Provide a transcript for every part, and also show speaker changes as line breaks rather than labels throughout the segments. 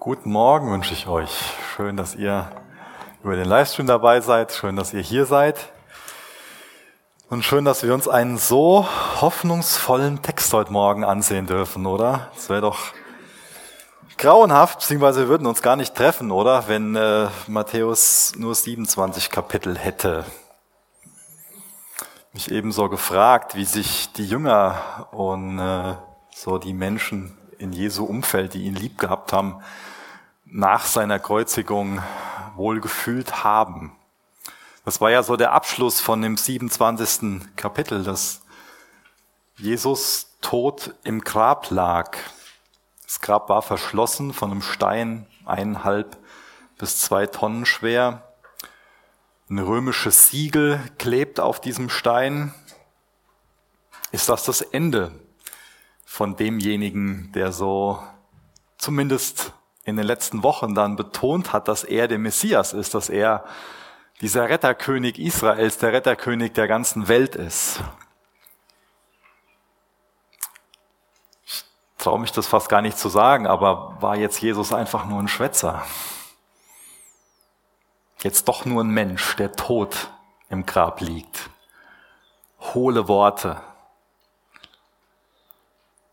Guten Morgen wünsche ich euch. Schön, dass ihr über den Livestream dabei seid. Schön, dass ihr hier seid. Und schön, dass wir uns einen so hoffnungsvollen Text heute Morgen ansehen dürfen, oder? Es wäre doch grauenhaft, beziehungsweise wir würden uns gar nicht treffen, oder? Wenn äh, Matthäus nur 27 Kapitel hätte. Mich ebenso gefragt, wie sich die Jünger und äh, so die Menschen in Jesu Umfeld, die ihn lieb gehabt haben, nach seiner Kreuzigung wohl gefühlt haben. Das war ja so der Abschluss von dem 27. Kapitel, dass Jesus tot im Grab lag. Das Grab war verschlossen von einem Stein, eineinhalb bis zwei Tonnen schwer. Ein römisches Siegel klebt auf diesem Stein. Ist das das Ende von demjenigen, der so zumindest in den letzten Wochen dann betont hat, dass er der Messias ist, dass er dieser Retterkönig Israels, der Retterkönig der ganzen Welt ist. Ich traue mich das fast gar nicht zu sagen, aber war jetzt Jesus einfach nur ein Schwätzer? Jetzt doch nur ein Mensch, der tot im Grab liegt. Hohle Worte.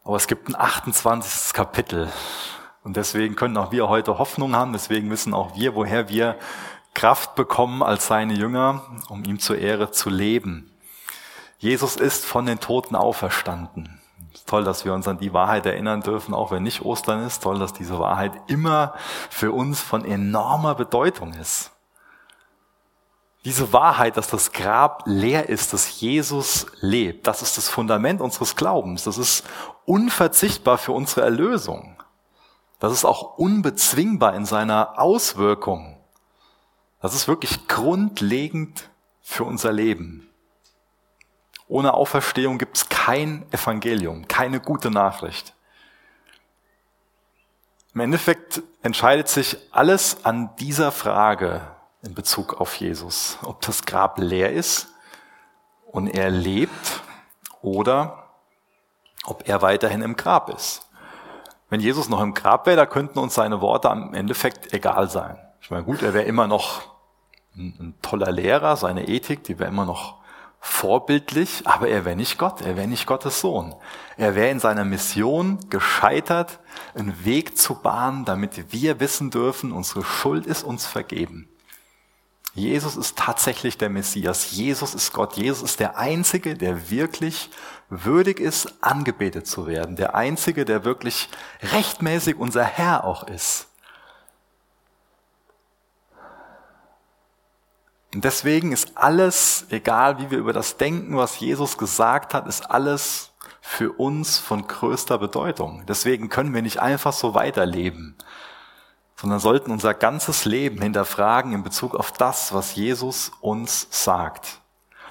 Aber es gibt ein 28. Kapitel, und deswegen können auch wir heute Hoffnung haben, deswegen wissen auch wir, woher wir Kraft bekommen als seine Jünger, um ihm zur Ehre zu leben. Jesus ist von den Toten auferstanden. Toll, dass wir uns an die Wahrheit erinnern dürfen, auch wenn nicht Ostern ist. Toll, dass diese Wahrheit immer für uns von enormer Bedeutung ist. Diese Wahrheit, dass das Grab leer ist, dass Jesus lebt, das ist das Fundament unseres Glaubens. Das ist unverzichtbar für unsere Erlösung. Das ist auch unbezwingbar in seiner Auswirkung. Das ist wirklich grundlegend für unser Leben. Ohne Auferstehung gibt es kein Evangelium, keine gute Nachricht. Im Endeffekt entscheidet sich alles an dieser Frage in Bezug auf Jesus, ob das Grab leer ist und er lebt oder ob er weiterhin im Grab ist. Wenn Jesus noch im Grab wäre, da könnten uns seine Worte am Endeffekt egal sein. Ich meine, gut, er wäre immer noch ein, ein toller Lehrer, seine Ethik, die wäre immer noch vorbildlich, aber er wäre nicht Gott, er wäre nicht Gottes Sohn. Er wäre in seiner Mission gescheitert, einen Weg zu bahnen, damit wir wissen dürfen, unsere Schuld ist uns vergeben. Jesus ist tatsächlich der Messias. Jesus ist Gott. Jesus ist der Einzige, der wirklich würdig ist, angebetet zu werden. Der Einzige, der wirklich rechtmäßig unser Herr auch ist. Und deswegen ist alles, egal wie wir über das denken, was Jesus gesagt hat, ist alles für uns von größter Bedeutung. Deswegen können wir nicht einfach so weiterleben sondern sollten unser ganzes Leben hinterfragen in Bezug auf das, was Jesus uns sagt.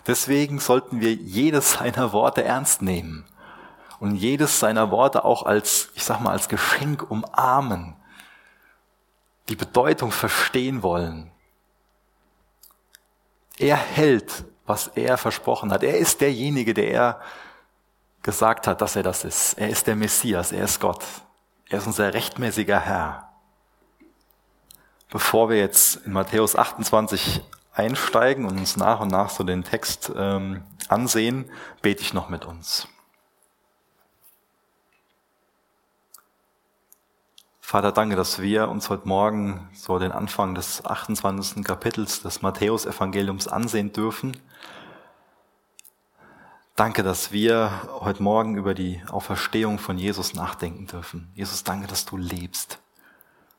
Deswegen sollten wir jedes seiner Worte ernst nehmen und jedes seiner Worte auch als, ich sag mal, als Geschenk umarmen, die Bedeutung verstehen wollen. Er hält, was er versprochen hat. Er ist derjenige, der er gesagt hat, dass er das ist. Er ist der Messias, er ist Gott. Er ist unser rechtmäßiger Herr. Bevor wir jetzt in Matthäus 28 einsteigen und uns nach und nach so den Text ähm, ansehen, bete ich noch mit uns. Vater, danke, dass wir uns heute Morgen so den Anfang des 28. Kapitels des Matthäus-Evangeliums ansehen dürfen. Danke, dass wir heute Morgen über die Auferstehung von Jesus nachdenken dürfen. Jesus, danke, dass du lebst.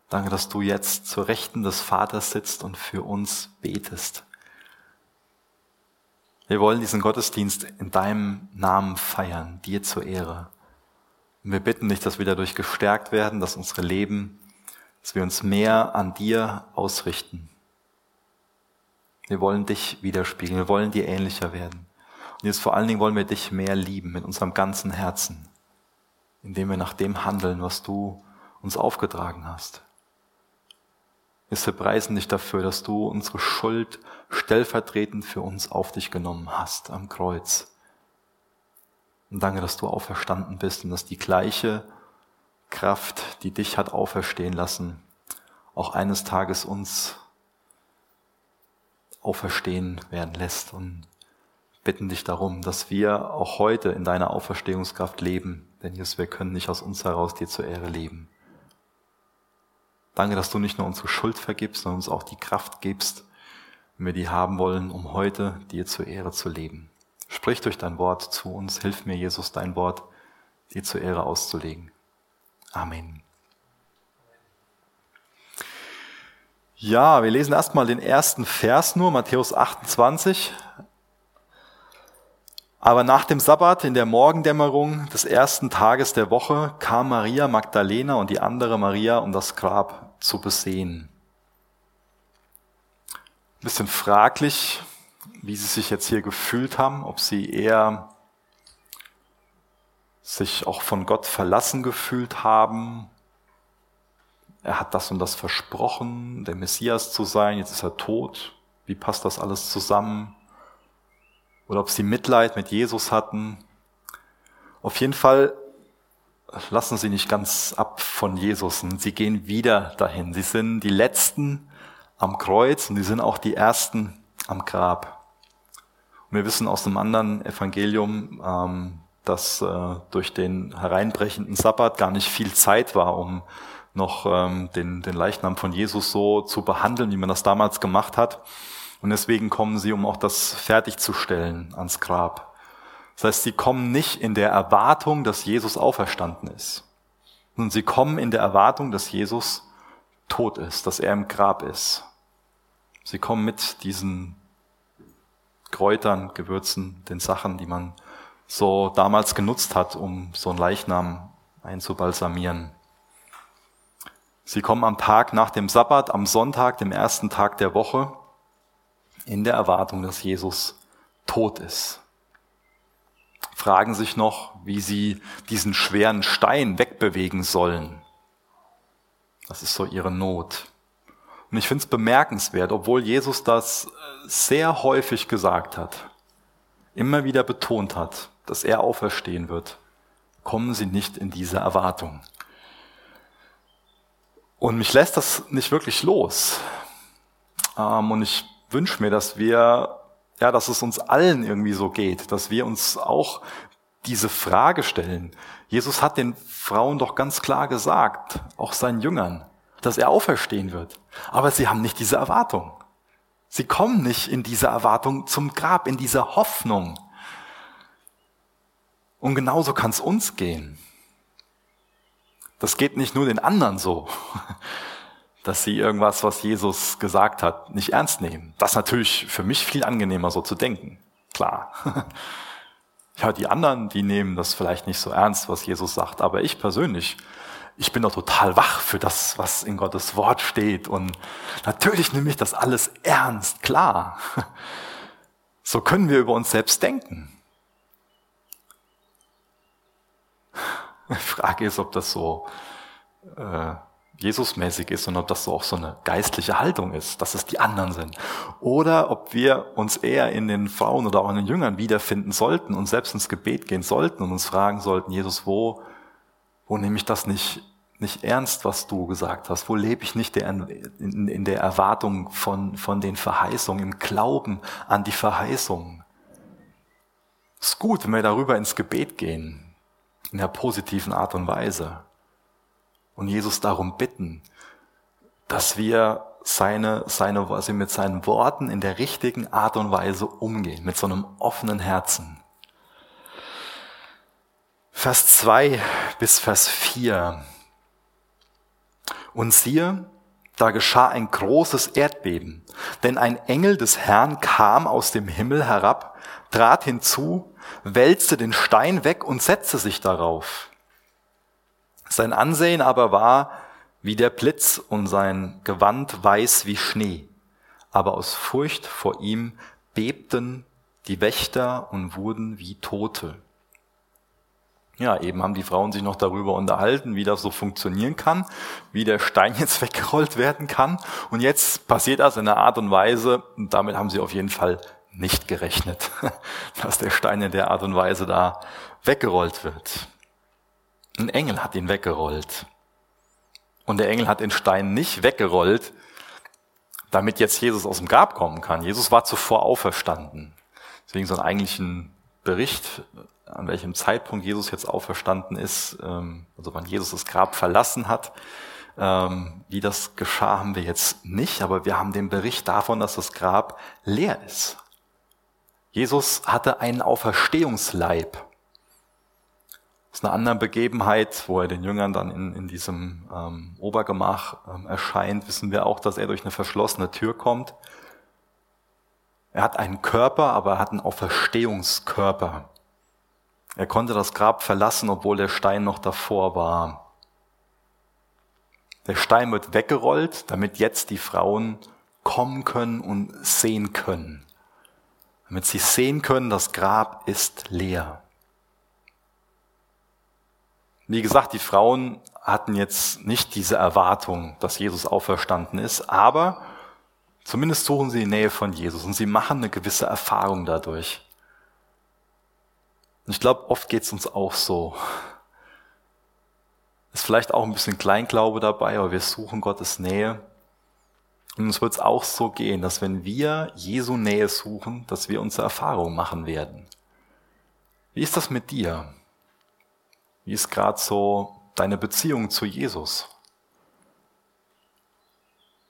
Danke, dass du jetzt zur Rechten des Vaters sitzt und für uns betest. Wir wollen diesen Gottesdienst in deinem Namen feiern, dir zur Ehre. Und wir bitten dich, dass wir dadurch gestärkt werden, dass unsere Leben, dass wir uns mehr an dir ausrichten. Wir wollen dich widerspiegeln, wir wollen dir ähnlicher werden. Und jetzt vor allen Dingen wollen wir dich mehr lieben mit unserem ganzen Herzen, indem wir nach dem handeln, was du uns aufgetragen hast. Wir preisen dich dafür, dass du unsere Schuld stellvertretend für uns auf dich genommen hast am Kreuz. Und danke, dass du auferstanden bist und dass die gleiche Kraft, die dich hat auferstehen lassen, auch eines Tages uns auferstehen werden lässt und bitten dich darum, dass wir auch heute in deiner Auferstehungskraft leben, denn Jesus, wir können nicht aus uns heraus dir zur Ehre leben. Danke, dass du nicht nur unsere Schuld vergibst, sondern uns auch die Kraft gibst, wenn wir die haben wollen, um heute dir zur Ehre zu leben. Sprich durch dein Wort zu uns, hilf mir, Jesus, dein Wort dir zur Ehre auszulegen. Amen. Ja, wir lesen erstmal den ersten Vers nur, Matthäus 28. Aber nach dem Sabbat in der Morgendämmerung des ersten Tages der Woche kam Maria Magdalena und die andere Maria, um das Grab zu besehen. Ein bisschen fraglich, wie sie sich jetzt hier gefühlt haben, ob sie eher sich auch von Gott verlassen gefühlt haben. Er hat das und das versprochen, der Messias zu sein, jetzt ist er tot. Wie passt das alles zusammen? Oder ob sie Mitleid mit Jesus hatten. Auf jeden Fall lassen sie nicht ganz ab von Jesus und sie gehen wieder dahin. Sie sind die Letzten am Kreuz und sie sind auch die Ersten am Grab. Und wir wissen aus dem anderen Evangelium, ähm, dass äh, durch den hereinbrechenden Sabbat gar nicht viel Zeit war, um noch ähm, den, den Leichnam von Jesus so zu behandeln, wie man das damals gemacht hat. Und deswegen kommen sie, um auch das fertigzustellen ans Grab. Das heißt, sie kommen nicht in der Erwartung, dass Jesus auferstanden ist, sondern sie kommen in der Erwartung, dass Jesus tot ist, dass er im Grab ist. Sie kommen mit diesen Kräutern, Gewürzen, den Sachen, die man so damals genutzt hat, um so einen Leichnam einzubalsamieren. Sie kommen am Tag nach dem Sabbat, am Sonntag, dem ersten Tag der Woche, in der Erwartung, dass Jesus tot ist. Fragen sich noch, wie sie diesen schweren Stein wegbewegen sollen. Das ist so ihre Not. Und ich finde es bemerkenswert, obwohl Jesus das sehr häufig gesagt hat, immer wieder betont hat, dass er auferstehen wird, kommen sie nicht in diese Erwartung. Und mich lässt das nicht wirklich los. Ähm, und ich wünsche mir, dass wir, ja, dass es uns allen irgendwie so geht, dass wir uns auch diese Frage stellen. Jesus hat den Frauen doch ganz klar gesagt, auch seinen Jüngern, dass er auferstehen wird. Aber sie haben nicht diese Erwartung. Sie kommen nicht in diese Erwartung zum Grab, in diese Hoffnung. Und genauso kann es uns gehen. Das geht nicht nur den anderen so, dass sie irgendwas, was Jesus gesagt hat, nicht ernst nehmen. Das ist natürlich für mich viel angenehmer, so zu denken. Klar. Ja, die anderen, die nehmen das vielleicht nicht so ernst, was Jesus sagt. Aber ich persönlich, ich bin doch total wach für das, was in Gottes Wort steht. Und natürlich nehme ich das alles ernst, klar. So können wir über uns selbst denken. Die Frage ist, ob das so äh, Jesusmäßig ist und ob das so auch so eine geistliche Haltung ist, dass es die anderen sind. Oder ob wir uns eher in den Frauen oder auch in den Jüngern wiederfinden sollten und selbst ins Gebet gehen sollten und uns fragen sollten, Jesus, wo, wo nehme ich das nicht, nicht ernst, was du gesagt hast? Wo lebe ich nicht der, in, in der Erwartung von, von den Verheißungen, im Glauben an die Verheißungen? Es ist gut, wenn wir darüber ins Gebet gehen, in der positiven Art und Weise. Und Jesus darum bitten, dass wir seine, seine, also mit seinen Worten in der richtigen Art und Weise umgehen, mit so einem offenen Herzen. Vers 2 bis Vers 4. Und siehe, da geschah ein großes Erdbeben, denn ein Engel des Herrn kam aus dem Himmel herab, trat hinzu wälzte den Stein weg und setzte sich darauf. Sein Ansehen aber war wie der Blitz und sein Gewand weiß wie Schnee. Aber aus Furcht vor ihm bebten die Wächter und wurden wie Tote. Ja, eben haben die Frauen sich noch darüber unterhalten, wie das so funktionieren kann, wie der Stein jetzt weggerollt werden kann. Und jetzt passiert das in einer Art und Weise, und damit haben sie auf jeden Fall nicht gerechnet, dass der Stein in der Art und Weise da weggerollt wird. Ein Engel hat ihn weggerollt. Und der Engel hat den Stein nicht weggerollt, damit jetzt Jesus aus dem Grab kommen kann. Jesus war zuvor auferstanden. Deswegen so einen eigentlichen Bericht, an welchem Zeitpunkt Jesus jetzt auferstanden ist, ähm, also wann Jesus das Grab verlassen hat. Ähm, wie das geschah, haben wir jetzt nicht, aber wir haben den Bericht davon, dass das Grab leer ist. Jesus hatte einen Auferstehungsleib. Aus einer anderen Begebenheit, wo er den Jüngern dann in, in diesem ähm, Obergemach ähm, erscheint, wissen wir auch, dass er durch eine verschlossene Tür kommt. Er hat einen Körper, aber er hat einen Auferstehungskörper. Er konnte das Grab verlassen, obwohl der Stein noch davor war. Der Stein wird weggerollt, damit jetzt die Frauen kommen können und sehen können. Damit sie sehen können, das Grab ist leer. Wie gesagt, die Frauen hatten jetzt nicht diese Erwartung, dass Jesus auferstanden ist, aber zumindest suchen sie die Nähe von Jesus und sie machen eine gewisse Erfahrung dadurch. Und ich glaube, oft geht es uns auch so. Ist vielleicht auch ein bisschen Kleinglaube dabei, aber wir suchen Gottes Nähe. Und uns wird es auch so gehen, dass wenn wir Jesu Nähe suchen, dass wir unsere Erfahrung machen werden. Wie ist das mit dir? Wie ist gerade so deine Beziehung zu Jesus?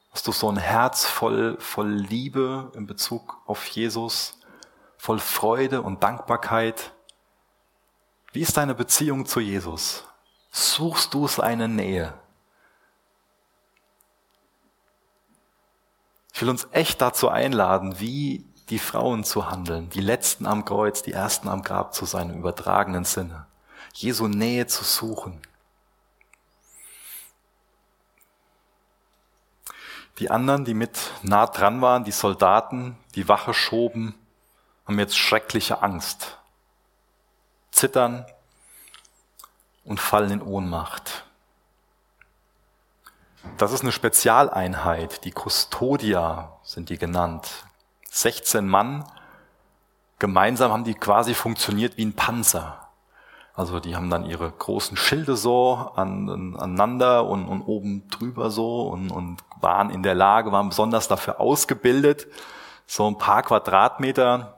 Hast du so ein Herz voll, voll Liebe in Bezug auf Jesus, voll Freude und Dankbarkeit? Wie ist deine Beziehung zu Jesus? Suchst du seine Nähe? Ich will uns echt dazu einladen, wie die Frauen zu handeln, die Letzten am Kreuz, die Ersten am Grab zu sein im übertragenen Sinne. Jesu Nähe zu suchen. Die anderen, die mit nah dran waren, die Soldaten, die Wache schoben, haben jetzt schreckliche Angst, zittern und fallen in Ohnmacht. Das ist eine Spezialeinheit, die Custodia sind die genannt. 16 Mann, gemeinsam haben die quasi funktioniert wie ein Panzer. Also die haben dann ihre großen Schilde so an, aneinander und, und oben drüber so und, und waren in der Lage, waren besonders dafür ausgebildet, so ein paar Quadratmeter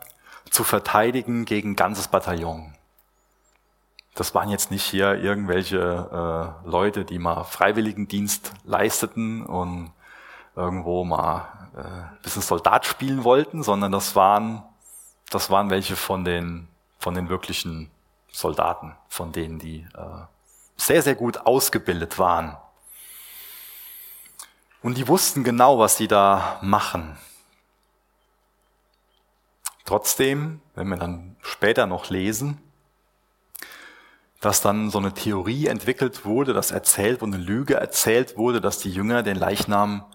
zu verteidigen gegen ganzes Bataillon. Das waren jetzt nicht hier irgendwelche äh, Leute, die mal Freiwilligendienst leisteten und irgendwo mal äh, ein bisschen Soldat spielen wollten, sondern das waren, das waren welche von den, von den wirklichen Soldaten, von denen die äh, sehr, sehr gut ausgebildet waren. Und die wussten genau, was sie da machen. Trotzdem, wenn wir dann später noch lesen, dass dann so eine Theorie entwickelt wurde, dass erzählt wurde, eine Lüge erzählt wurde, dass die Jünger den Leichnam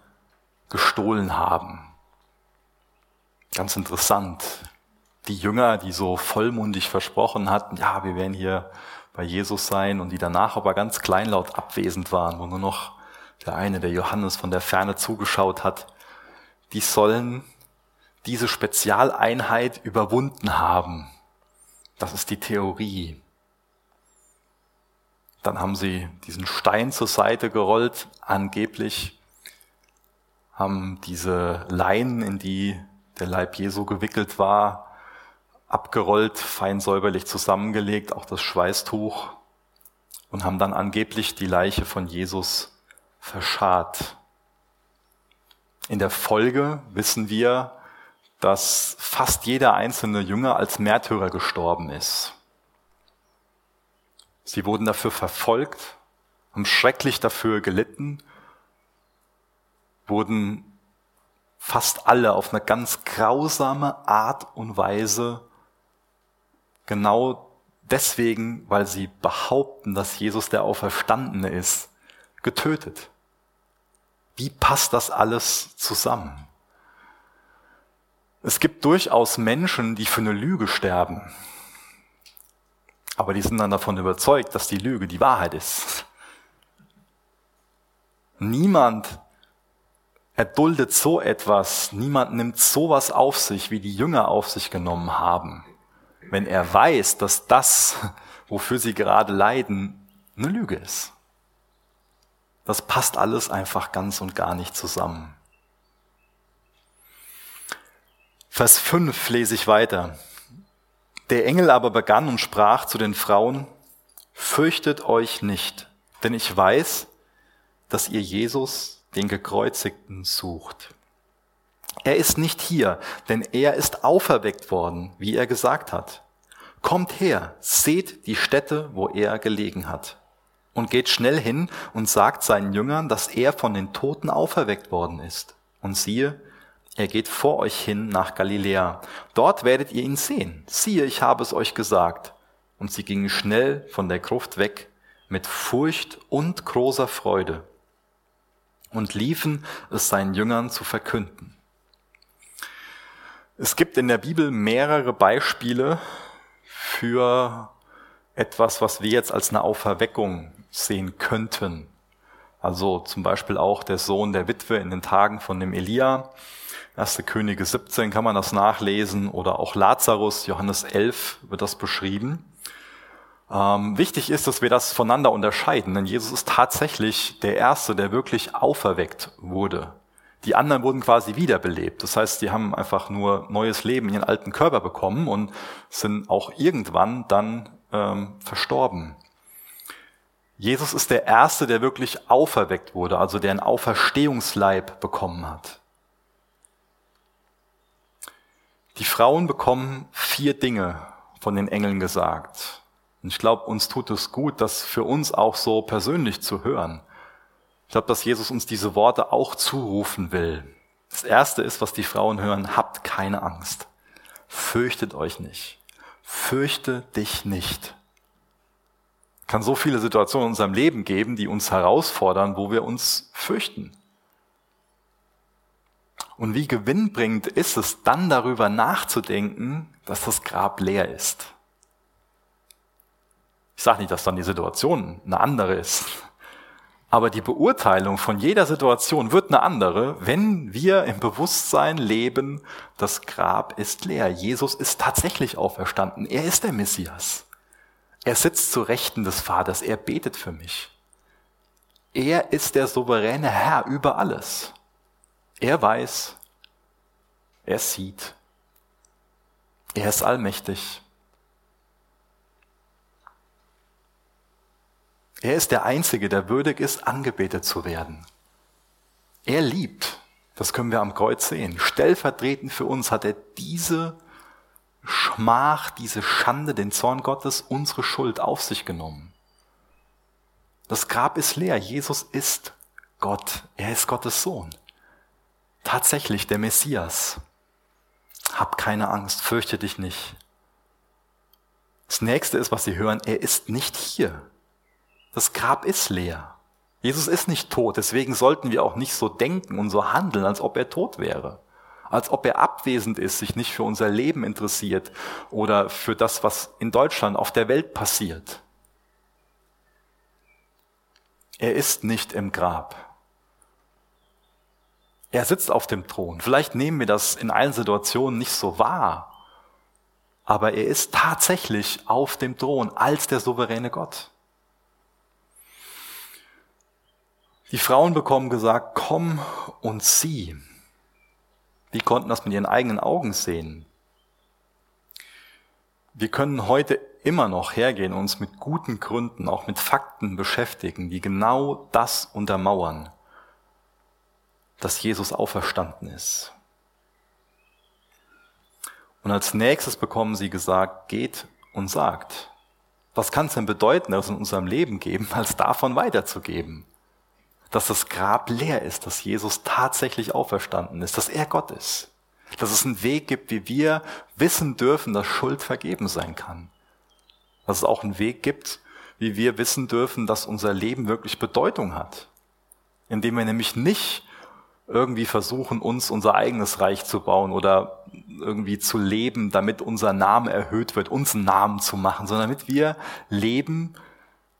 gestohlen haben. Ganz interessant die Jünger, die so vollmundig versprochen hatten, ja, wir werden hier bei Jesus sein und die danach aber ganz kleinlaut abwesend waren, wo nur noch der eine, der Johannes von der Ferne zugeschaut hat, die sollen diese Spezialeinheit überwunden haben. Das ist die Theorie. Dann haben sie diesen Stein zur Seite gerollt, angeblich haben diese Leinen, in die der Leib Jesu gewickelt war, abgerollt, fein säuberlich zusammengelegt, auch das Schweißtuch, und haben dann angeblich die Leiche von Jesus verscharrt. In der Folge wissen wir, dass fast jeder einzelne Jünger als Märtyrer gestorben ist. Sie wurden dafür verfolgt, haben schrecklich dafür gelitten, wurden fast alle auf eine ganz grausame Art und Weise genau deswegen, weil sie behaupten, dass Jesus der Auferstandene ist, getötet. Wie passt das alles zusammen? Es gibt durchaus Menschen, die für eine Lüge sterben. Aber die sind dann davon überzeugt, dass die Lüge die Wahrheit ist. Niemand erduldet so etwas, niemand nimmt sowas auf sich, wie die Jünger auf sich genommen haben wenn er weiß, dass das, wofür sie gerade leiden, eine Lüge ist. Das passt alles einfach ganz und gar nicht zusammen. Vers 5 lese ich weiter. Der Engel aber begann und sprach zu den Frauen, Fürchtet euch nicht, denn ich weiß, dass ihr Jesus, den Gekreuzigten, sucht. Er ist nicht hier, denn er ist auferweckt worden, wie er gesagt hat. Kommt her, seht die Stätte, wo er gelegen hat. Und geht schnell hin und sagt seinen Jüngern, dass er von den Toten auferweckt worden ist. Und siehe, er geht vor euch hin nach Galiläa. Dort werdet ihr ihn sehen. Siehe, ich habe es euch gesagt und sie gingen schnell von der Gruft weg mit Furcht und großer Freude und liefen es seinen Jüngern zu verkünden. Es gibt in der Bibel mehrere Beispiele für etwas, was wir jetzt als eine Auferweckung sehen könnten. Also zum Beispiel auch der Sohn der Witwe in den Tagen von dem Elia. 1. Könige 17 kann man das nachlesen oder auch Lazarus, Johannes 11 wird das beschrieben. Ähm, wichtig ist, dass wir das voneinander unterscheiden, denn Jesus ist tatsächlich der Erste, der wirklich auferweckt wurde. Die anderen wurden quasi wiederbelebt. Das heißt, die haben einfach nur neues Leben in ihren alten Körper bekommen und sind auch irgendwann dann ähm, verstorben. Jesus ist der Erste, der wirklich auferweckt wurde, also der einen Auferstehungsleib bekommen hat. Die Frauen bekommen vier Dinge von den Engeln gesagt. Und ich glaube, uns tut es gut, das für uns auch so persönlich zu hören. Ich glaube, dass Jesus uns diese Worte auch zurufen will. Das erste ist, was die Frauen hören, habt keine Angst. Fürchtet euch nicht. Fürchte dich nicht. Kann so viele Situationen in unserem Leben geben, die uns herausfordern, wo wir uns fürchten. Und wie gewinnbringend ist es dann darüber nachzudenken, dass das Grab leer ist. Ich sage nicht, dass dann die Situation eine andere ist. Aber die Beurteilung von jeder Situation wird eine andere, wenn wir im Bewusstsein leben, das Grab ist leer. Jesus ist tatsächlich auferstanden. Er ist der Messias. Er sitzt zu Rechten des Vaters. Er betet für mich. Er ist der souveräne Herr über alles. Er weiß, er sieht, er ist allmächtig. Er ist der Einzige, der würdig ist, angebetet zu werden. Er liebt. Das können wir am Kreuz sehen. Stellvertretend für uns hat er diese Schmach, diese Schande, den Zorn Gottes, unsere Schuld auf sich genommen. Das Grab ist leer. Jesus ist Gott. Er ist Gottes Sohn. Tatsächlich der Messias. Hab keine Angst, fürchte dich nicht. Das nächste ist, was Sie hören, er ist nicht hier. Das Grab ist leer. Jesus ist nicht tot, deswegen sollten wir auch nicht so denken und so handeln, als ob er tot wäre. Als ob er abwesend ist, sich nicht für unser Leben interessiert oder für das, was in Deutschland, auf der Welt passiert. Er ist nicht im Grab. Er sitzt auf dem Thron. Vielleicht nehmen wir das in allen Situationen nicht so wahr, aber er ist tatsächlich auf dem Thron als der souveräne Gott. Die Frauen bekommen gesagt, komm und sieh. Die konnten das mit ihren eigenen Augen sehen. Wir können heute immer noch hergehen und uns mit guten Gründen, auch mit Fakten beschäftigen, die genau das untermauern, dass Jesus auferstanden ist. Und als nächstes bekommen sie gesagt, geht und sagt. Was kann es denn bedeuten, dass in unserem Leben geben, als davon weiterzugeben? Dass das Grab leer ist, dass Jesus tatsächlich auferstanden ist, dass er Gott ist. Dass es einen Weg gibt, wie wir wissen dürfen, dass Schuld vergeben sein kann. Dass es auch einen Weg gibt, wie wir wissen dürfen, dass unser Leben wirklich Bedeutung hat. Indem wir nämlich nicht irgendwie versuchen, uns unser eigenes Reich zu bauen oder irgendwie zu leben, damit unser Name erhöht wird, uns einen Namen zu machen, sondern damit wir leben,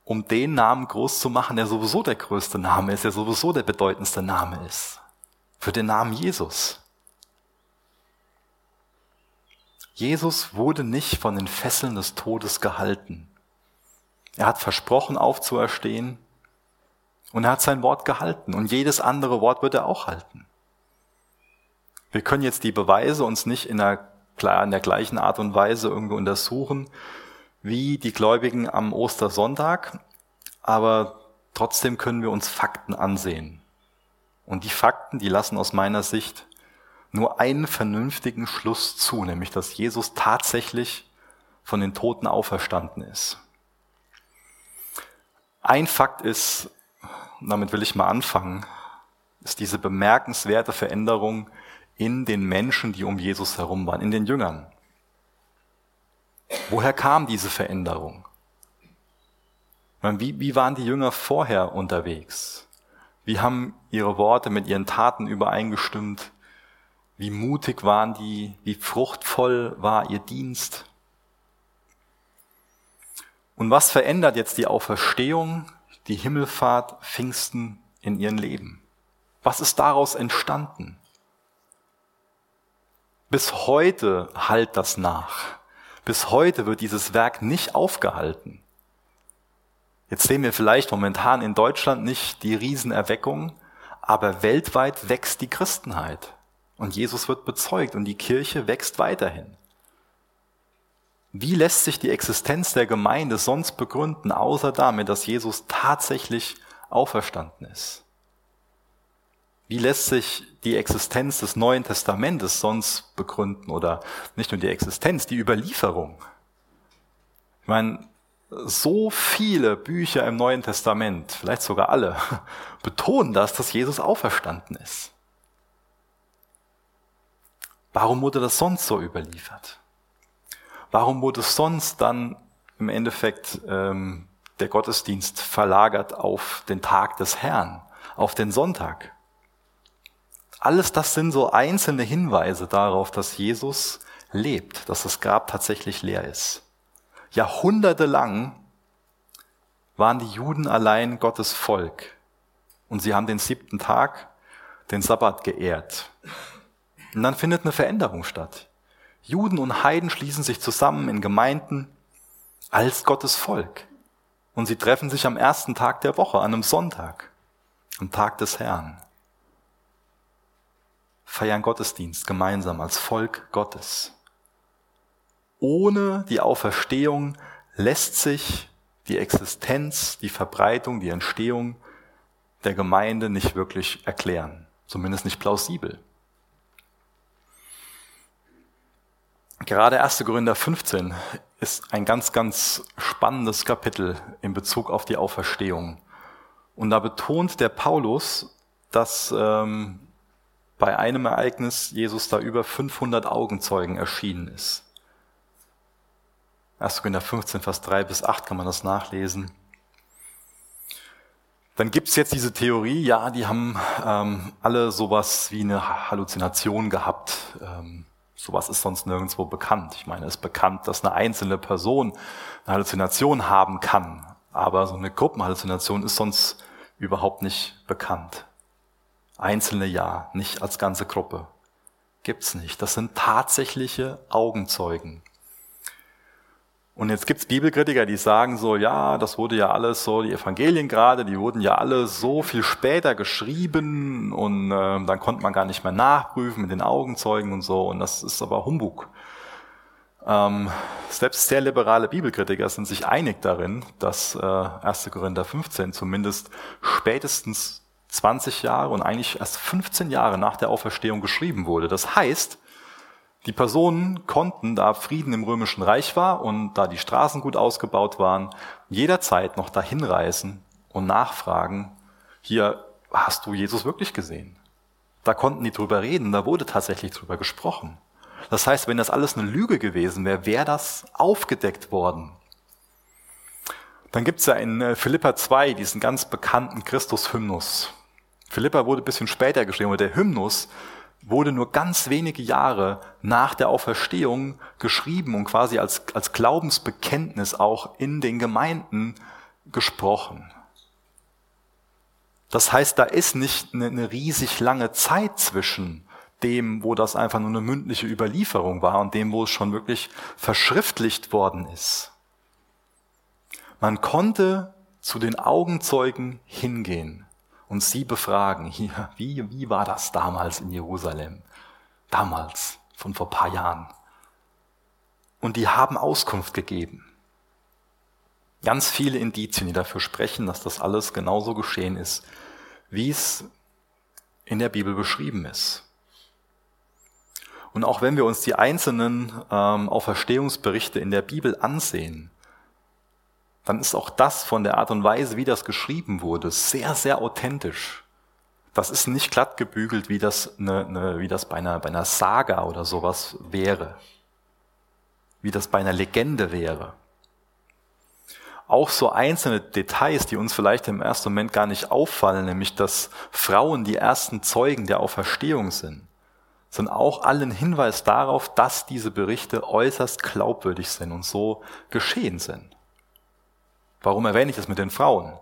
um den Namen groß zu machen, der sowieso der größte Name ist, der sowieso der bedeutendste Name ist. Für den Namen Jesus. Jesus wurde nicht von den Fesseln des Todes gehalten. Er hat versprochen aufzuerstehen Und er hat sein Wort gehalten. Und jedes andere Wort wird er auch halten. Wir können jetzt die Beweise uns nicht in der, in der gleichen Art und Weise irgendwie untersuchen wie die Gläubigen am Ostersonntag, aber trotzdem können wir uns Fakten ansehen. Und die Fakten, die lassen aus meiner Sicht nur einen vernünftigen Schluss zu, nämlich dass Jesus tatsächlich von den Toten auferstanden ist. Ein Fakt ist, damit will ich mal anfangen, ist diese bemerkenswerte Veränderung in den Menschen, die um Jesus herum waren, in den Jüngern. Woher kam diese Veränderung? Wie, wie waren die Jünger vorher unterwegs? Wie haben ihre Worte mit ihren Taten übereingestimmt? Wie mutig waren die? Wie fruchtvoll war ihr Dienst? Und was verändert jetzt die Auferstehung, die Himmelfahrt, Pfingsten in ihrem Leben? Was ist daraus entstanden? Bis heute halt das nach. Bis heute wird dieses Werk nicht aufgehalten. Jetzt sehen wir vielleicht momentan in Deutschland nicht die Riesenerweckung, aber weltweit wächst die Christenheit. Und Jesus wird bezeugt und die Kirche wächst weiterhin. Wie lässt sich die Existenz der Gemeinde sonst begründen, außer damit, dass Jesus tatsächlich auferstanden ist? Wie lässt sich die Existenz des Neuen Testamentes sonst begründen oder nicht nur die Existenz, die Überlieferung? Ich meine, so viele Bücher im Neuen Testament, vielleicht sogar alle, betonen das, dass Jesus auferstanden ist. Warum wurde das sonst so überliefert? Warum wurde sonst dann im Endeffekt ähm, der Gottesdienst verlagert auf den Tag des Herrn, auf den Sonntag? Alles das sind so einzelne Hinweise darauf, dass Jesus lebt, dass das Grab tatsächlich leer ist. Jahrhundertelang waren die Juden allein Gottes Volk und sie haben den siebten Tag, den Sabbat geehrt. Und dann findet eine Veränderung statt. Juden und Heiden schließen sich zusammen in Gemeinden als Gottes Volk. Und sie treffen sich am ersten Tag der Woche, an einem Sonntag, am Tag des Herrn. Feiern Gottesdienst gemeinsam als Volk Gottes. Ohne die Auferstehung lässt sich die Existenz, die Verbreitung, die Entstehung der Gemeinde nicht wirklich erklären. Zumindest nicht plausibel. Gerade 1. Korinther 15 ist ein ganz, ganz spannendes Kapitel in Bezug auf die Auferstehung. Und da betont der Paulus, dass ähm, bei einem Ereignis Jesus da über 500 Augenzeugen erschienen ist. 1. Korinther 15, Vers 3 bis 8 kann man das nachlesen. Dann gibt's jetzt diese Theorie, ja, die haben ähm, alle sowas wie eine Halluzination gehabt. Ähm, Sowas ist sonst nirgendwo bekannt. Ich meine, es ist bekannt, dass eine einzelne Person eine Halluzination haben kann, aber so eine Gruppenhalluzination ist sonst überhaupt nicht bekannt. Einzelne ja, nicht als ganze Gruppe. Gibt's nicht. Das sind tatsächliche Augenzeugen. Und jetzt gibt's Bibelkritiker, die sagen so, ja, das wurde ja alles so, die Evangelien gerade, die wurden ja alle so viel später geschrieben und äh, dann konnte man gar nicht mehr nachprüfen mit den Augenzeugen und so und das ist aber Humbug. Ähm, selbst sehr liberale Bibelkritiker sind sich einig darin, dass äh, 1. Korinther 15 zumindest spätestens 20 Jahre und eigentlich erst 15 Jahre nach der Auferstehung geschrieben wurde. Das heißt, die Personen konnten, da Frieden im römischen Reich war und da die Straßen gut ausgebaut waren, jederzeit noch dahin reisen und nachfragen, hier hast du Jesus wirklich gesehen? Da konnten die drüber reden, da wurde tatsächlich drüber gesprochen. Das heißt, wenn das alles eine Lüge gewesen wäre, wäre das aufgedeckt worden. Dann gibt's ja in äh, Philippa 2 diesen ganz bekannten Christus-Hymnus. Philippa wurde ein bisschen später geschrieben, aber der Hymnus wurde nur ganz wenige Jahre nach der Auferstehung geschrieben und quasi als, als Glaubensbekenntnis auch in den Gemeinden gesprochen. Das heißt, da ist nicht eine, eine riesig lange Zeit zwischen dem, wo das einfach nur eine mündliche Überlieferung war und dem, wo es schon wirklich verschriftlicht worden ist. Man konnte zu den Augenzeugen hingehen und sie befragen, hier, wie, wie war das damals in Jerusalem? Damals, von vor paar Jahren. Und die haben Auskunft gegeben. Ganz viele Indizien, die dafür sprechen, dass das alles genauso geschehen ist, wie es in der Bibel beschrieben ist. Und auch wenn wir uns die einzelnen ähm, Auferstehungsberichte in der Bibel ansehen, dann ist auch das von der Art und Weise, wie das geschrieben wurde, sehr, sehr authentisch. Das ist nicht glatt gebügelt, wie das, eine, eine, wie das bei, einer, bei einer Saga oder sowas wäre, wie das bei einer Legende wäre. Auch so einzelne Details, die uns vielleicht im ersten Moment gar nicht auffallen, nämlich dass Frauen die ersten Zeugen der Auferstehung sind, sind auch allen Hinweis darauf, dass diese Berichte äußerst glaubwürdig sind und so geschehen sind. Warum erwähne ich das mit den Frauen?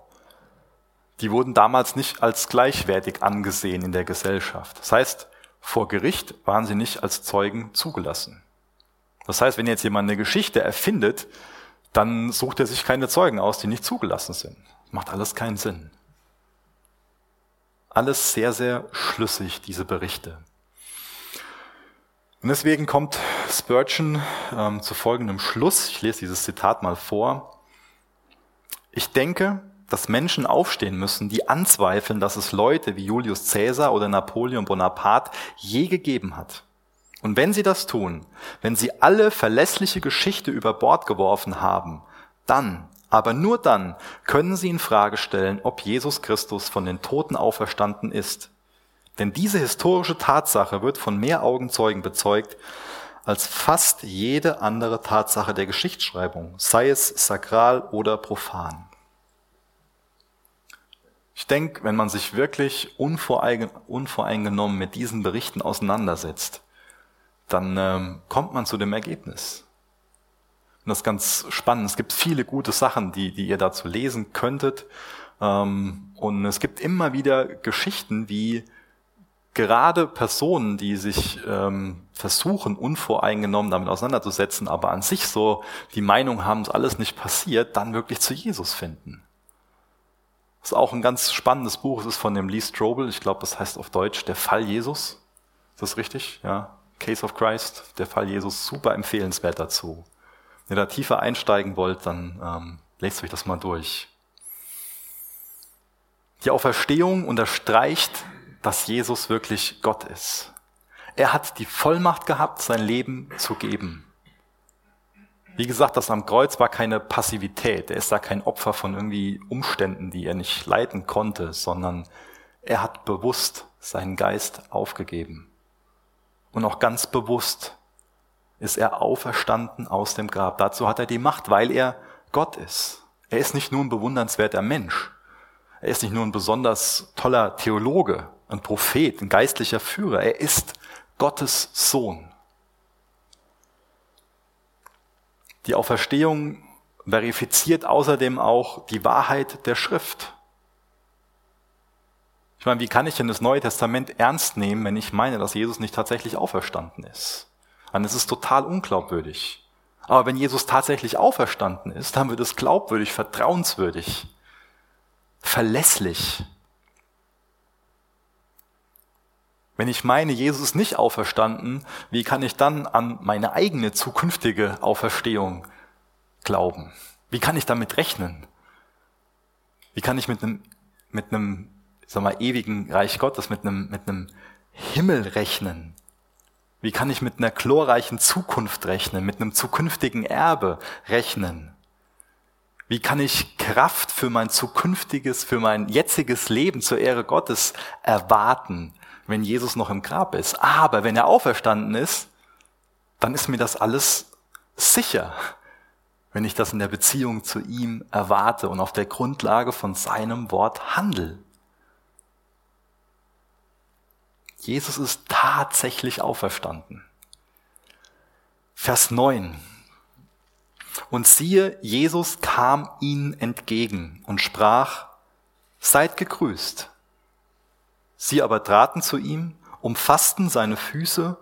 Die wurden damals nicht als gleichwertig angesehen in der Gesellschaft. Das heißt, vor Gericht waren sie nicht als Zeugen zugelassen. Das heißt, wenn jetzt jemand eine Geschichte erfindet, dann sucht er sich keine Zeugen aus, die nicht zugelassen sind. Macht alles keinen Sinn. Alles sehr, sehr schlüssig, diese Berichte. Und deswegen kommt Spurgeon ähm, zu folgendem Schluss. Ich lese dieses Zitat mal vor. Ich denke, dass Menschen aufstehen müssen, die anzweifeln, dass es Leute wie Julius Caesar oder Napoleon Bonaparte je gegeben hat. Und wenn sie das tun, wenn sie alle verlässliche Geschichte über Bord geworfen haben, dann, aber nur dann, können sie in Frage stellen, ob Jesus Christus von den Toten auferstanden ist. Denn diese historische Tatsache wird von mehr Augenzeugen bezeugt, als fast jede andere Tatsache der Geschichtsschreibung, sei es sakral oder profan. Ich denke, wenn man sich wirklich unvoreingenommen mit diesen Berichten auseinandersetzt, dann ähm, kommt man zu dem Ergebnis. Und das ist ganz spannend. Es gibt viele gute Sachen, die, die ihr dazu lesen könntet. Ähm, und es gibt immer wieder Geschichten, wie gerade Personen, die sich ähm, versuchen, unvoreingenommen damit auseinanderzusetzen, aber an sich so die Meinung haben, es alles nicht passiert, dann wirklich zu Jesus finden. Das ist auch ein ganz spannendes Buch. Es ist von dem Lee Strobel. Ich glaube, das heißt auf Deutsch Der Fall Jesus. Ist das richtig? Ja. Case of Christ, der Fall Jesus, super empfehlenswert dazu. Wenn ihr da tiefer einsteigen wollt, dann ähm, lest euch das mal durch. Die Auferstehung unterstreicht dass Jesus wirklich Gott ist. Er hat die Vollmacht gehabt, sein Leben zu geben. Wie gesagt, das am Kreuz war keine Passivität. Er ist da kein Opfer von irgendwie Umständen, die er nicht leiten konnte, sondern er hat bewusst seinen Geist aufgegeben. Und auch ganz bewusst ist er auferstanden aus dem Grab. Dazu hat er die Macht, weil er Gott ist. Er ist nicht nur ein bewundernswerter Mensch. Er ist nicht nur ein besonders toller Theologe, ein Prophet, ein geistlicher Führer. Er ist Gottes Sohn. Die Auferstehung verifiziert außerdem auch die Wahrheit der Schrift. Ich meine, wie kann ich denn das Neue Testament ernst nehmen, wenn ich meine, dass Jesus nicht tatsächlich auferstanden ist? Dann ist es total unglaubwürdig. Aber wenn Jesus tatsächlich auferstanden ist, dann wird es glaubwürdig, vertrauenswürdig, verlässlich. Wenn ich meine, Jesus ist nicht auferstanden, wie kann ich dann an meine eigene zukünftige Auferstehung glauben? Wie kann ich damit rechnen? Wie kann ich mit einem, mit einem, sag mal, ewigen Reich Gottes, mit einem, mit einem Himmel rechnen? Wie kann ich mit einer glorreichen Zukunft rechnen, mit einem zukünftigen Erbe rechnen? Wie kann ich Kraft für mein zukünftiges, für mein jetziges Leben zur Ehre Gottes erwarten? Wenn Jesus noch im Grab ist. Aber wenn er auferstanden ist, dann ist mir das alles sicher, wenn ich das in der Beziehung zu ihm erwarte und auf der Grundlage von seinem Wort handle. Jesus ist tatsächlich auferstanden. Vers 9. Und siehe, Jesus kam ihnen entgegen und sprach, Seid gegrüßt. Sie aber traten zu ihm, umfassten seine Füße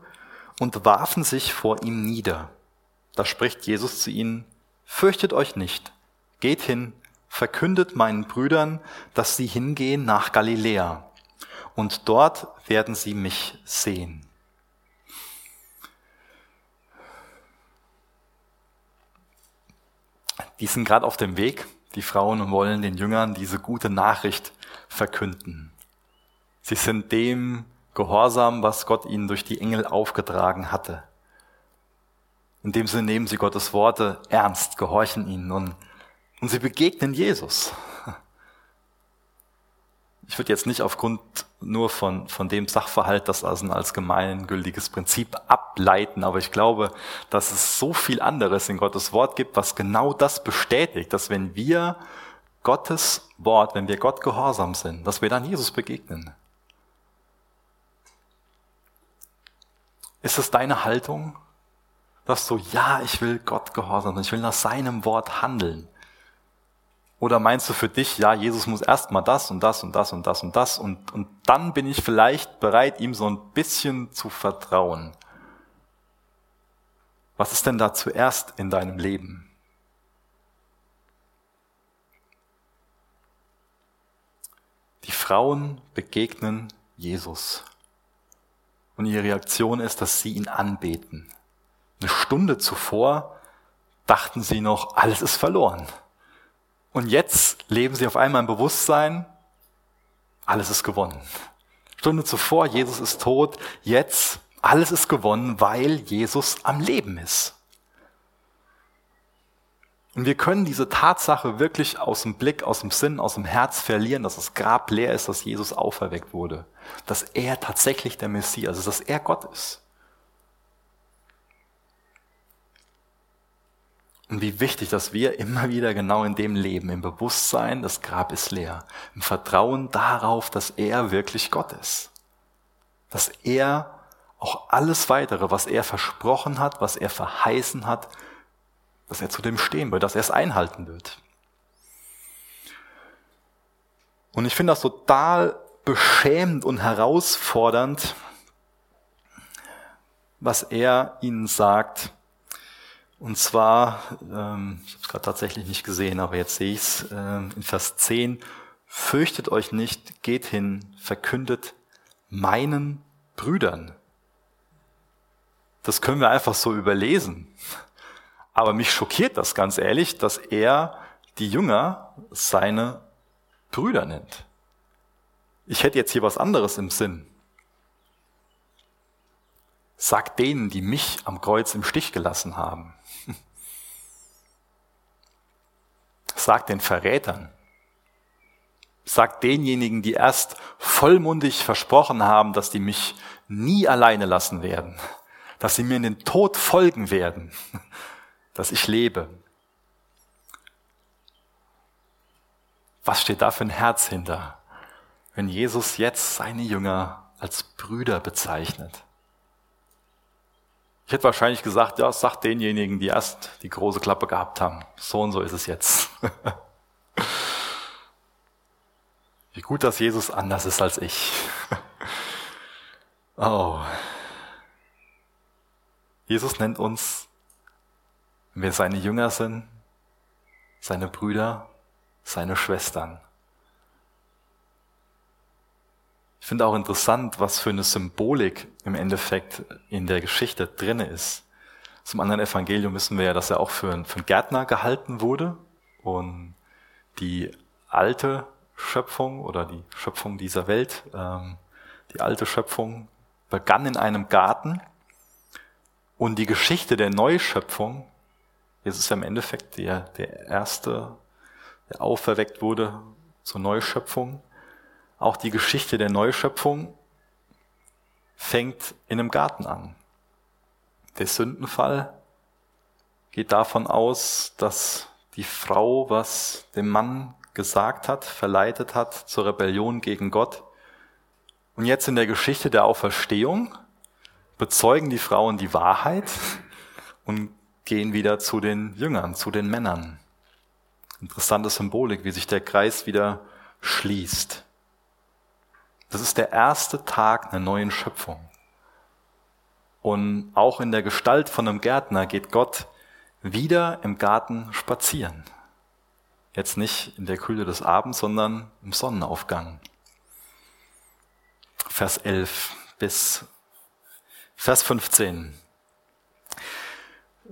und warfen sich vor ihm nieder. Da spricht Jesus zu ihnen, Fürchtet euch nicht, geht hin, verkündet meinen Brüdern, dass sie hingehen nach Galiläa, und dort werden sie mich sehen. Die sind gerade auf dem Weg, die Frauen wollen den Jüngern diese gute Nachricht verkünden. Sie sind dem gehorsam, was Gott ihnen durch die Engel aufgetragen hatte. In dem Sinne nehmen sie Gottes Worte ernst, gehorchen ihnen und, und sie begegnen Jesus. Ich würde jetzt nicht aufgrund nur von, von dem Sachverhalt das also als gemeingültiges Prinzip ableiten, aber ich glaube, dass es so viel anderes in Gottes Wort gibt, was genau das bestätigt, dass wenn wir Gottes Wort, wenn wir Gott gehorsam sind, dass wir dann Jesus begegnen. Ist es deine Haltung, dass du, ja, ich will Gott gehorsam ich will nach seinem Wort handeln? Oder meinst du für dich, ja, Jesus muss erstmal das und das und das und das und das und, und dann bin ich vielleicht bereit, ihm so ein bisschen zu vertrauen? Was ist denn da zuerst in deinem Leben? Die Frauen begegnen Jesus. Und ihre Reaktion ist, dass sie ihn anbeten. Eine Stunde zuvor dachten sie noch, alles ist verloren. Und jetzt leben sie auf einmal im Bewusstsein, alles ist gewonnen. Stunde zuvor, Jesus ist tot, jetzt alles ist gewonnen, weil Jesus am Leben ist. Und wir können diese Tatsache wirklich aus dem Blick, aus dem Sinn, aus dem Herz verlieren, dass das Grab leer ist, dass Jesus auferweckt wurde. Dass er tatsächlich der Messias ist, dass er Gott ist. Und wie wichtig, dass wir immer wieder genau in dem leben, im Bewusstsein, das Grab ist leer, im Vertrauen darauf, dass er wirklich Gott ist. Dass er auch alles weitere, was er versprochen hat, was er verheißen hat, dass er zu dem stehen wird, dass er es einhalten wird. Und ich finde das total beschämend und herausfordernd, was er ihnen sagt, und zwar, ähm, ich habe es gerade tatsächlich nicht gesehen, aber jetzt sehe ich es ähm, in Vers 10, fürchtet euch nicht, geht hin, verkündet meinen Brüdern. Das können wir einfach so überlesen. Aber mich schockiert das ganz ehrlich, dass er die Jünger seine Brüder nennt. Ich hätte jetzt hier was anderes im Sinn. Sagt denen, die mich am Kreuz im Stich gelassen haben. Sagt den Verrätern. Sagt denjenigen, die erst vollmundig versprochen haben, dass die mich nie alleine lassen werden, dass sie mir in den Tod folgen werden, dass ich lebe. Was steht da für ein Herz hinter, wenn Jesus jetzt seine Jünger als Brüder bezeichnet? Ich hätte wahrscheinlich gesagt, ja, sagt denjenigen, die erst die große Klappe gehabt haben. So und so ist es jetzt. Wie gut, dass Jesus anders ist als ich. Oh. Jesus nennt uns, wenn wir seine Jünger sind, seine Brüder, seine Schwestern. Ich finde auch interessant, was für eine Symbolik im Endeffekt in der Geschichte drinne ist. Zum anderen Evangelium wissen wir ja, dass er auch für einen, für einen Gärtner gehalten wurde und die alte Schöpfung oder die Schöpfung dieser Welt, ähm, die alte Schöpfung begann in einem Garten und die Geschichte der Neuschöpfung, Jesus ist ja im Endeffekt der, der erste, der auferweckt wurde zur Neuschöpfung, auch die Geschichte der Neuschöpfung fängt in einem Garten an. Der Sündenfall geht davon aus, dass die Frau, was dem Mann gesagt hat, verleitet hat zur Rebellion gegen Gott. Und jetzt in der Geschichte der Auferstehung bezeugen die Frauen die Wahrheit und gehen wieder zu den Jüngern, zu den Männern. Interessante Symbolik, wie sich der Kreis wieder schließt. Das ist der erste Tag einer neuen Schöpfung. Und auch in der Gestalt von einem Gärtner geht Gott wieder im Garten spazieren. Jetzt nicht in der Kühle des Abends, sondern im Sonnenaufgang. Vers 11 bis Vers 15.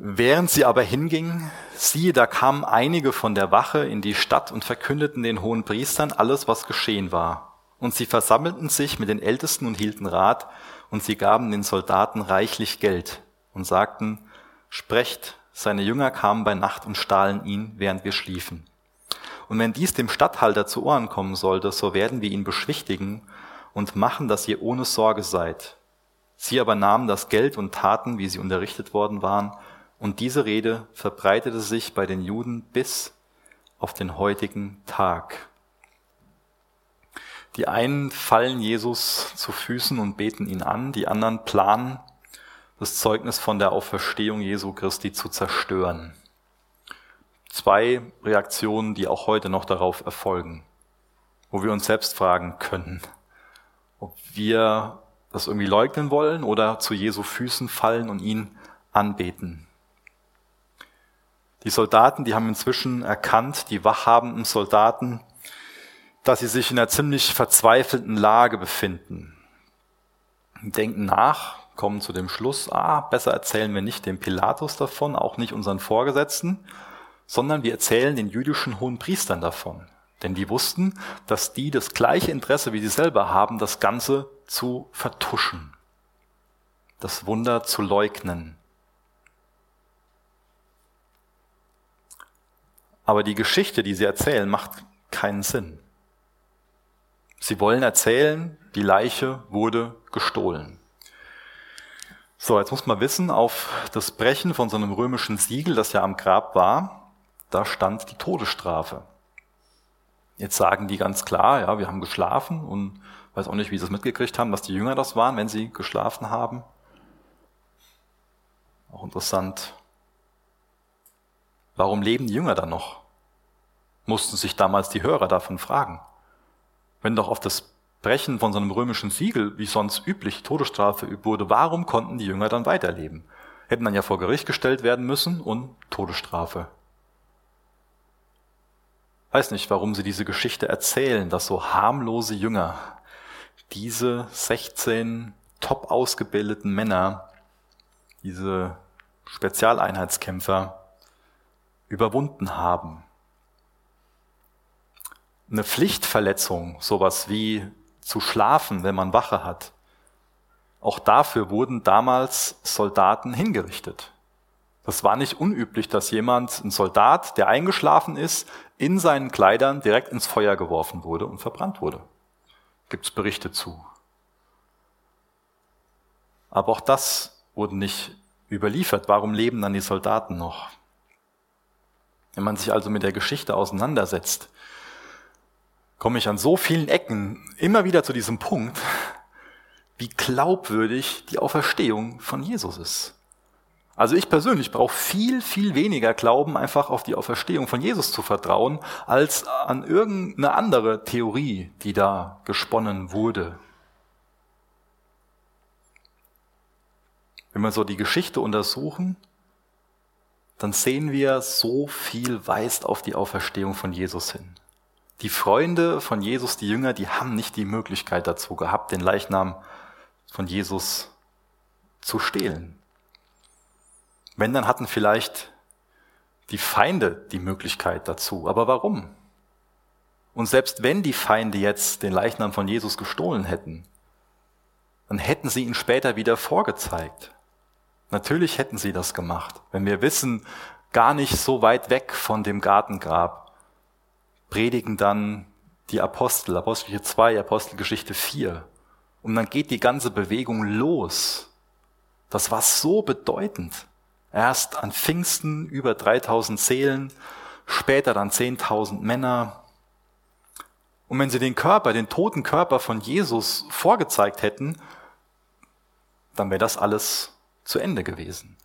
Während sie aber hingingen, siehe, da kamen einige von der Wache in die Stadt und verkündeten den hohen Priestern alles, was geschehen war. Und sie versammelten sich mit den Ältesten und hielten Rat, und sie gaben den Soldaten reichlich Geld und sagten, sprecht, seine Jünger kamen bei Nacht und stahlen ihn, während wir schliefen. Und wenn dies dem Statthalter zu Ohren kommen sollte, so werden wir ihn beschwichtigen und machen, dass ihr ohne Sorge seid. Sie aber nahmen das Geld und taten, wie sie unterrichtet worden waren, und diese Rede verbreitete sich bei den Juden bis auf den heutigen Tag. Die einen fallen Jesus zu Füßen und beten ihn an, die anderen planen, das Zeugnis von der Auferstehung Jesu Christi zu zerstören. Zwei Reaktionen, die auch heute noch darauf erfolgen, wo wir uns selbst fragen können, ob wir das irgendwie leugnen wollen oder zu Jesu Füßen fallen und ihn anbeten. Die Soldaten, die haben inzwischen erkannt, die wachhabenden Soldaten, dass sie sich in einer ziemlich verzweifelten Lage befinden. Denken nach, kommen zu dem Schluss, ah, besser erzählen wir nicht dem Pilatus davon, auch nicht unseren Vorgesetzten, sondern wir erzählen den jüdischen hohen Priestern davon. Denn die wussten, dass die das gleiche Interesse wie sie selber haben, das Ganze zu vertuschen, das Wunder zu leugnen. Aber die Geschichte, die sie erzählen, macht keinen Sinn. Sie wollen erzählen, die Leiche wurde gestohlen. So, jetzt muss man wissen, auf das Brechen von so einem römischen Siegel, das ja am Grab war, da stand die Todesstrafe. Jetzt sagen die ganz klar, ja, wir haben geschlafen und weiß auch nicht, wie sie es mitgekriegt haben, dass die Jünger das waren, wenn sie geschlafen haben. Auch interessant. Warum leben die Jünger dann noch? Mussten sich damals die Hörer davon fragen. Wenn doch auf das Brechen von so einem römischen Siegel, wie sonst üblich, Todesstrafe übt wurde, warum konnten die Jünger dann weiterleben? Hätten dann ja vor Gericht gestellt werden müssen und Todesstrafe. Weiß nicht, warum sie diese Geschichte erzählen, dass so harmlose Jünger diese 16 top ausgebildeten Männer, diese Spezialeinheitskämpfer überwunden haben. Eine Pflichtverletzung, sowas wie zu schlafen, wenn man Wache hat, auch dafür wurden damals Soldaten hingerichtet. Das war nicht unüblich, dass jemand, ein Soldat, der eingeschlafen ist, in seinen Kleidern direkt ins Feuer geworfen wurde und verbrannt wurde. Gibt es Berichte zu. Aber auch das wurde nicht überliefert. Warum leben dann die Soldaten noch? Wenn man sich also mit der Geschichte auseinandersetzt, komme ich an so vielen Ecken immer wieder zu diesem Punkt, wie glaubwürdig die Auferstehung von Jesus ist. Also ich persönlich brauche viel, viel weniger Glauben, einfach auf die Auferstehung von Jesus zu vertrauen, als an irgendeine andere Theorie, die da gesponnen wurde. Wenn wir so die Geschichte untersuchen, dann sehen wir, so viel weist auf die Auferstehung von Jesus hin. Die Freunde von Jesus, die Jünger, die haben nicht die Möglichkeit dazu gehabt, den Leichnam von Jesus zu stehlen. Wenn, dann hatten vielleicht die Feinde die Möglichkeit dazu. Aber warum? Und selbst wenn die Feinde jetzt den Leichnam von Jesus gestohlen hätten, dann hätten sie ihn später wieder vorgezeigt. Natürlich hätten sie das gemacht. Wenn wir wissen, gar nicht so weit weg von dem Gartengrab, predigen dann die Apostel, Apostelgeschichte 2, Apostelgeschichte 4. Und dann geht die ganze Bewegung los. Das war so bedeutend. Erst an Pfingsten über 3000 Seelen, später dann 10.000 Männer. Und wenn sie den Körper, den toten Körper von Jesus vorgezeigt hätten, dann wäre das alles zu Ende gewesen.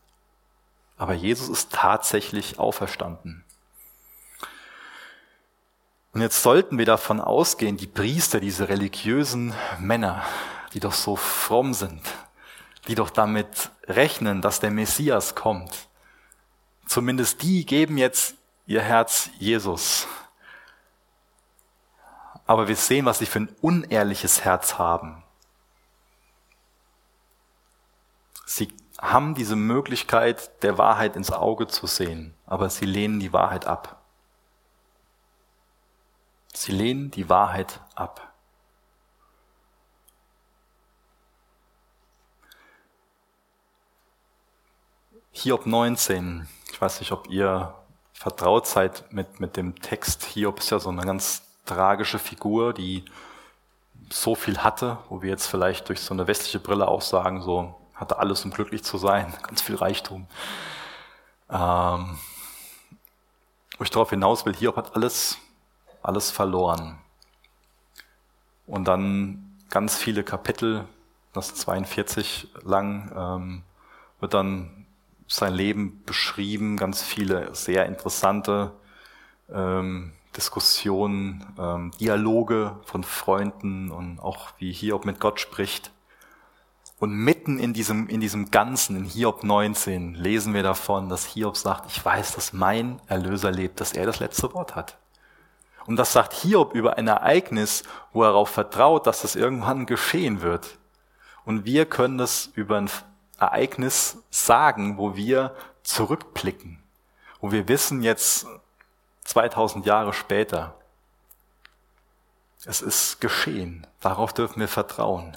Aber Jesus ist tatsächlich auferstanden. Und jetzt sollten wir davon ausgehen, die Priester, diese religiösen Männer, die doch so fromm sind, die doch damit rechnen, dass der Messias kommt. Zumindest die geben jetzt ihr Herz Jesus aber wir sehen, was sie für ein unehrliches Herz haben. Sie haben diese Möglichkeit, der Wahrheit ins Auge zu sehen, aber sie lehnen die Wahrheit ab. Sie lehnen die Wahrheit ab. Hiob 19. Ich weiß nicht, ob ihr vertraut seid mit, mit dem Text. Hiob ist ja so eine ganz tragische Figur, die so viel hatte, wo wir jetzt vielleicht durch so eine westliche Brille auch sagen, so hatte alles, um glücklich zu sein, ganz viel Reichtum. Ähm, wo ich darauf hinaus will, Hiob hat alles, alles verloren. Und dann ganz viele Kapitel, das 42 lang, ähm, wird dann sein Leben beschrieben, ganz viele sehr interessante ähm, Diskussionen, ähm, Dialoge von Freunden und auch wie Hiob mit Gott spricht. Und mitten in diesem, in diesem Ganzen, in Hiob 19, lesen wir davon, dass Hiob sagt, ich weiß, dass mein Erlöser lebt, dass er das letzte Wort hat. Und das sagt Hiob über ein Ereignis, wo er darauf vertraut, dass das irgendwann geschehen wird. Und wir können das über ein Ereignis sagen, wo wir zurückblicken, wo wir wissen jetzt 2000 Jahre später, es ist geschehen, darauf dürfen wir vertrauen.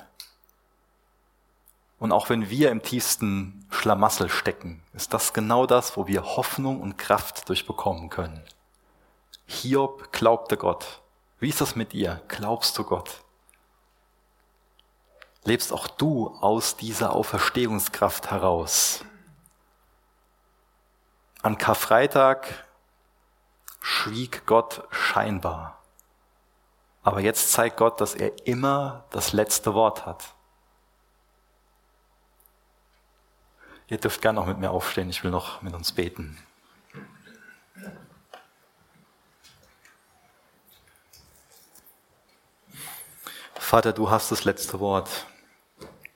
Und auch wenn wir im tiefsten Schlamassel stecken, ist das genau das, wo wir Hoffnung und Kraft durchbekommen können. Hiob glaubte Gott. Wie ist das mit dir? Glaubst du Gott? lebst auch du aus dieser Auferstehungskraft heraus. An Karfreitag schwieg Gott scheinbar. Aber jetzt zeigt Gott, dass er immer das letzte Wort hat. Ihr dürft gerne noch mit mir aufstehen, ich will noch mit uns beten. Vater, du hast das letzte Wort.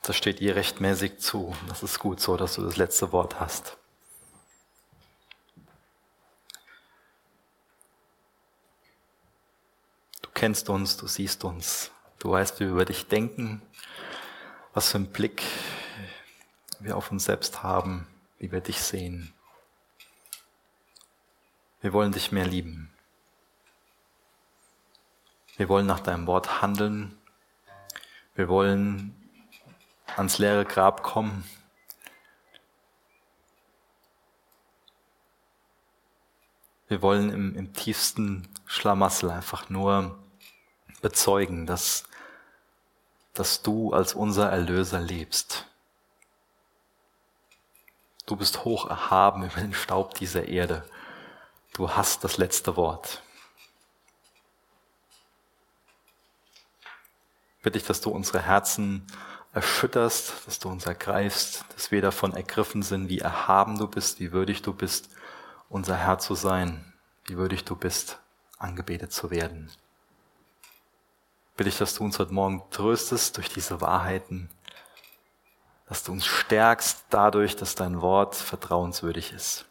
Das steht dir rechtmäßig zu. Das ist gut so, dass du das letzte Wort hast. Du kennst uns, du siehst uns. Du weißt, wie wir über dich denken, was für einen Blick wir auf uns selbst haben, wie wir dich sehen. Wir wollen dich mehr lieben. Wir wollen nach deinem Wort handeln. Wir wollen ans leere Grab kommen. Wir wollen im, im tiefsten Schlamassel einfach nur bezeugen, dass, dass du als unser Erlöser lebst. Du bist hoch erhaben über den Staub dieser Erde. Du hast das letzte Wort. Bitte ich, dass du unsere Herzen erschütterst, dass du uns ergreifst, dass wir davon ergriffen sind, wie erhaben du bist, wie würdig du bist, unser Herr zu sein, wie würdig du bist, angebetet zu werden. Bitte ich, dass du uns heute Morgen tröstest durch diese Wahrheiten, dass du uns stärkst dadurch, dass dein Wort vertrauenswürdig ist.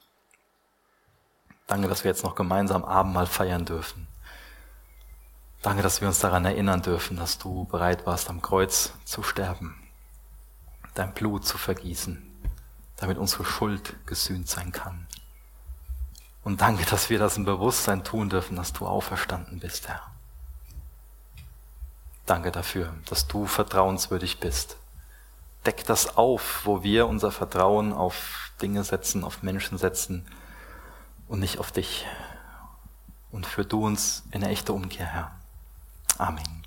Danke, dass wir jetzt noch gemeinsam Abendmahl feiern dürfen. Danke, dass wir uns daran erinnern dürfen, dass du bereit warst, am Kreuz zu sterben, dein Blut zu vergießen, damit unsere Schuld gesühnt sein kann. Und danke, dass wir das im Bewusstsein tun dürfen, dass du auferstanden bist, Herr. Danke dafür, dass du vertrauenswürdig bist. Deck das auf, wo wir unser Vertrauen auf Dinge setzen, auf Menschen setzen und nicht auf dich. Und führ du uns in eine echte Umkehr, Herr. Amen.